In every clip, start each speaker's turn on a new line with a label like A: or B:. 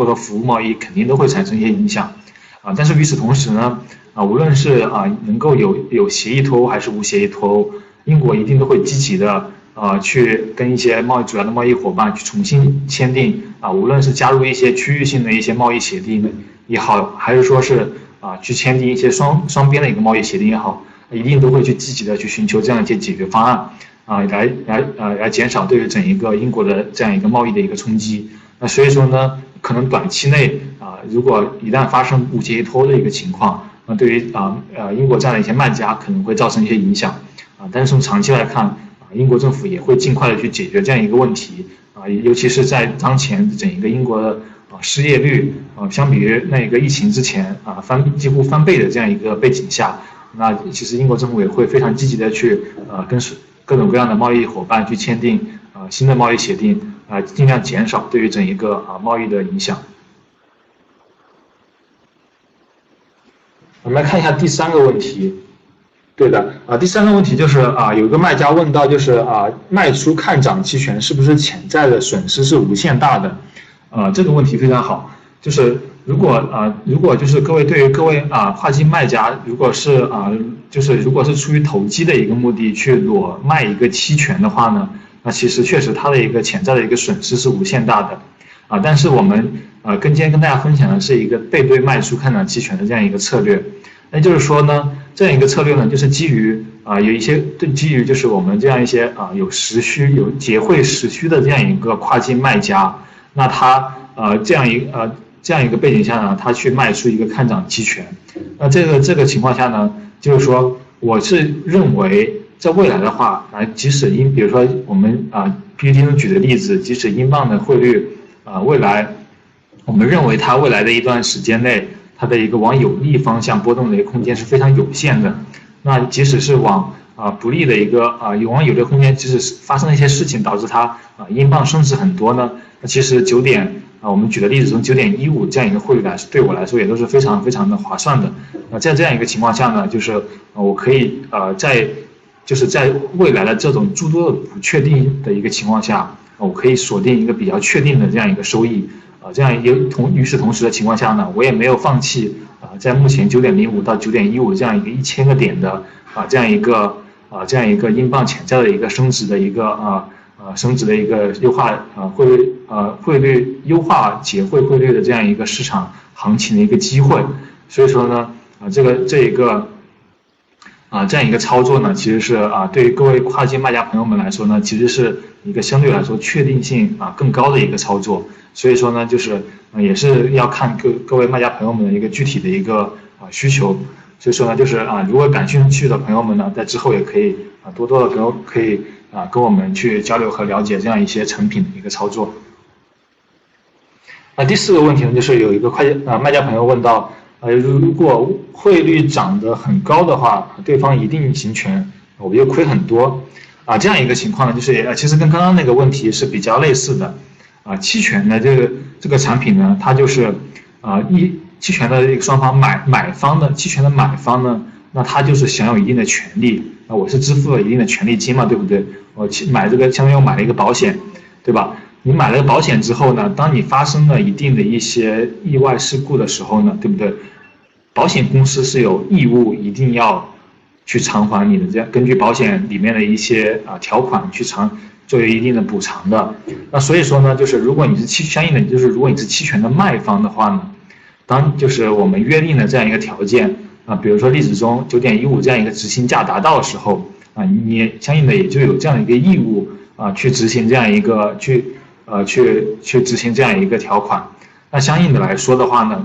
A: 或者服务贸易肯定都会产生一些影响，啊，但是与此同时呢，啊，无论是啊能够有有协议脱欧还是无协议脱欧，英国一定都会积极的啊去跟一些贸易主要的贸易伙伴去重新签订啊，无论是加入一些区域性的一些贸易协定也好，还是说是啊去签订一些双双边的一个贸易协定也好，一定都会去积极的去寻求这样一些解决方案啊，来来呃来减少对于整一个英国的这样一个贸易的一个冲击。那所以说呢。可能短期内啊，如果一旦发生无协议脱的一个情况，那对于啊呃英国这样的一些卖家可能会造成一些影响啊。但是从长期来看啊，英国政府也会尽快的去解决这样一个问题啊，尤其是在当前整一个英国的啊失业率啊相比于那一个疫情之前啊翻几乎翻倍的这样一个背景下，那其实英国政府也会非常积极的去呃跟各种各样的贸易伙伴去签订啊新的贸易协定。啊，尽量减少对于整一个啊贸易的影响。我们来看一下第三个问题，对的啊，第三个问题就是啊，有一个卖家问到，就是啊，卖出看涨期权是不是潜在的损失是无限大的？啊，这个问题非常好，就是如果啊，如果就是各位对于各位啊跨境卖家，如果是啊，就是如果是出于投机的一个目的去裸卖一个期权的话呢？那其实确实它的一个潜在的一个损失是无限大的，啊，但是我们呃跟今天跟大家分享的是一个背对卖出看涨期权的这样一个策略，那就是说呢，这样一个策略呢，就是基于啊有一些对基于就是我们这样一些啊有实需有结汇实需的这样一个跨境卖家，那他呃这样一呃这样一个背景下呢，他去卖出一个看涨期权，那这个这个情况下呢，就是说我是认为。在未来的话，啊，即使英，比如说我们啊，PPT 中举的例子，即使英镑的汇率啊，未来我们认为它未来的一段时间内，它的一个往有利方向波动的一个空间是非常有限的。那即使是往啊不利的一个啊有往有利空间，即使是发生了一些事情导致它啊英镑升值很多呢，那其实九点啊我们举的例子从九点一五这样一个汇率来，对我来说也都是非常非常的划算的。那在这样一个情况下呢，就是我可以呃在就是在未来的这种诸多的不确定的一个情况下，我可以锁定一个比较确定的这样一个收益，啊，这样一同与此同时的情况下呢，我也没有放弃啊，在目前九点零五到九点一五这样一个一千个点的啊这样一个啊这样一个英镑潜在的一个升值的一个啊啊升值的一个优化啊汇率啊汇率优化结汇汇率的这样一个市场行情的一个机会，所以说呢啊这个这一个。啊，这样一个操作呢，其实是啊，对于各位跨境卖家朋友们来说呢，其实是一个相对来说确定性啊更高的一个操作。所以说呢，就是也是要看各各位卖家朋友们的一个具体的一个啊需求。所以说呢，就是啊，如果感兴趣的朋友们呢，在之后也可以啊多多的跟可以啊跟我们去交流和了解这样一些成品的一个操作。那第四个问题呢，就是有一个快啊卖家朋友问到。呃，如果汇率涨得很高的话，对方一定行权，我就亏很多，啊，这样一个情况呢，就是呃，其实跟刚刚那个问题是比较类似的，啊，期权的这个这个产品呢，它就是啊，一期权的一个双方买买方的期权的买方呢，那他就是享有一定的权利，啊，我是支付了一定的权利金嘛，对不对？我去买这个相当于我买了一个保险，对吧？你买了保险之后呢，当你发生了一定的一些意外事故的时候呢，对不对？保险公司是有义务一定要去偿还你的，这样根据保险里面的一些啊条款去偿作为一定的补偿的。那所以说呢，就是如果你是期相应的，就是如果你是期权的卖方的话呢，当就是我们约定的这样一个条件啊，比如说例子中九点一五这样一个执行价达到的时候啊，你相应的也就有这样的一个义务啊去执行这样一个去。呃，去去执行这样一个条款，那相应的来说的话呢，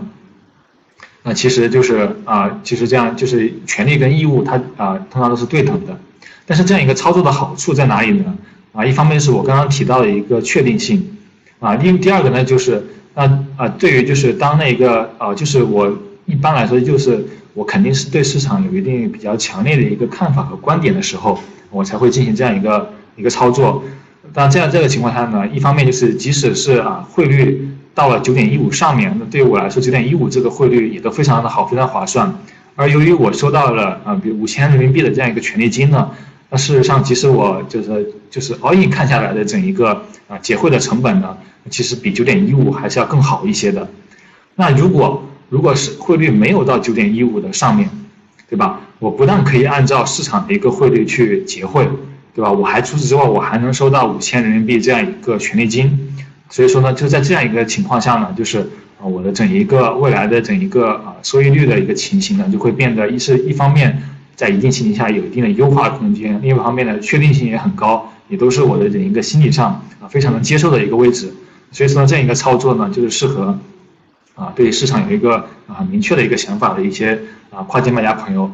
A: 那其实就是啊，其实这样就是权利跟义务它啊通常都是对等的，但是这样一个操作的好处在哪里呢？啊，一方面是我刚刚提到的一个确定性，啊，另第二个呢就是那啊，对于就是当那个啊，就是我一般来说就是我肯定是对市场有一定比较强烈的一个看法和观点的时候，我才会进行这样一个一个操作。那这样这个情况下呢，一方面就是即使是啊汇率到了九点一五上面，那对于我来说九点一五这个汇率也都非常的好，非常划算。而由于我收到了啊，比如五千人民币的这样一个权利金呢，那事实上其实我就是就是 all in 看下来的整一个啊结汇的成本呢，其实比九点一五还是要更好一些的。那如果如果是汇率没有到九点一五的上面，对吧？我不但可以按照市场的一个汇率去结汇，对吧？我还除此之外，我还能收到五千人民币这样一个权利金。所以说呢，就在这样一个情况下呢，就是啊，我的整一个未来的整一个啊收益率的一个情形呢，就会变得一是一方面在一定情形下有一定的优化空间，另一方面呢确定性也很高，也都是我的整一个心理上啊非常能接受的一个位置。所以说呢，这样一个操作呢，就是适合啊对市场有一个啊明确的一个想法的一些啊跨境卖家朋友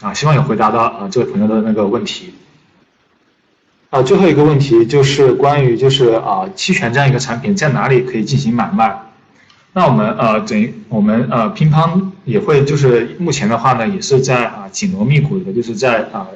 A: 啊，希望有回答到啊这位朋友的那个问题。啊，最后一个问题就是关于就是啊期权这样一个产品在哪里可以进行买卖？那我们呃整我们呃乒乓也会就是目前的话呢也是在啊紧锣密鼓的就是在啊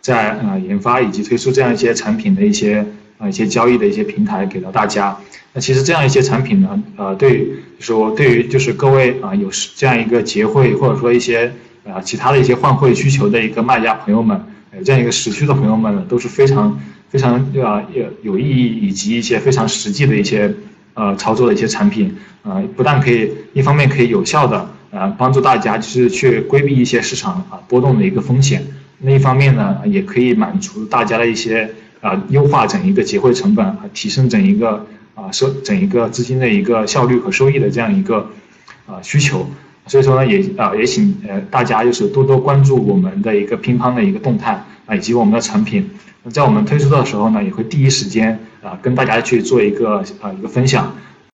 A: 在啊研发以及推出这样一些产品的一些啊一些交易的一些平台给到大家。那其实这样一些产品呢呃对就是说对于就是各位啊有这样一个结汇或者说一些啊其他的一些换汇需求的一个卖家朋友们，呃这样一个时区的朋友们呢都是非常。非常啊有有意义以及一些非常实际的一些呃操作的一些产品，呃不但可以一方面可以有效的呃帮助大家就是去规避一些市场啊波动的一个风险，另一方面呢也可以满足大家的一些啊优化整一个结汇成本，提升整一个啊收整一个资金的一个效率和收益的这样一个啊需求，所以说呢也啊也请呃大家就是多多关注我们的一个乒乓的一个动态啊以及我们的产品。在我们推出的时候呢，也会第一时间啊跟大家去做一个啊一个分享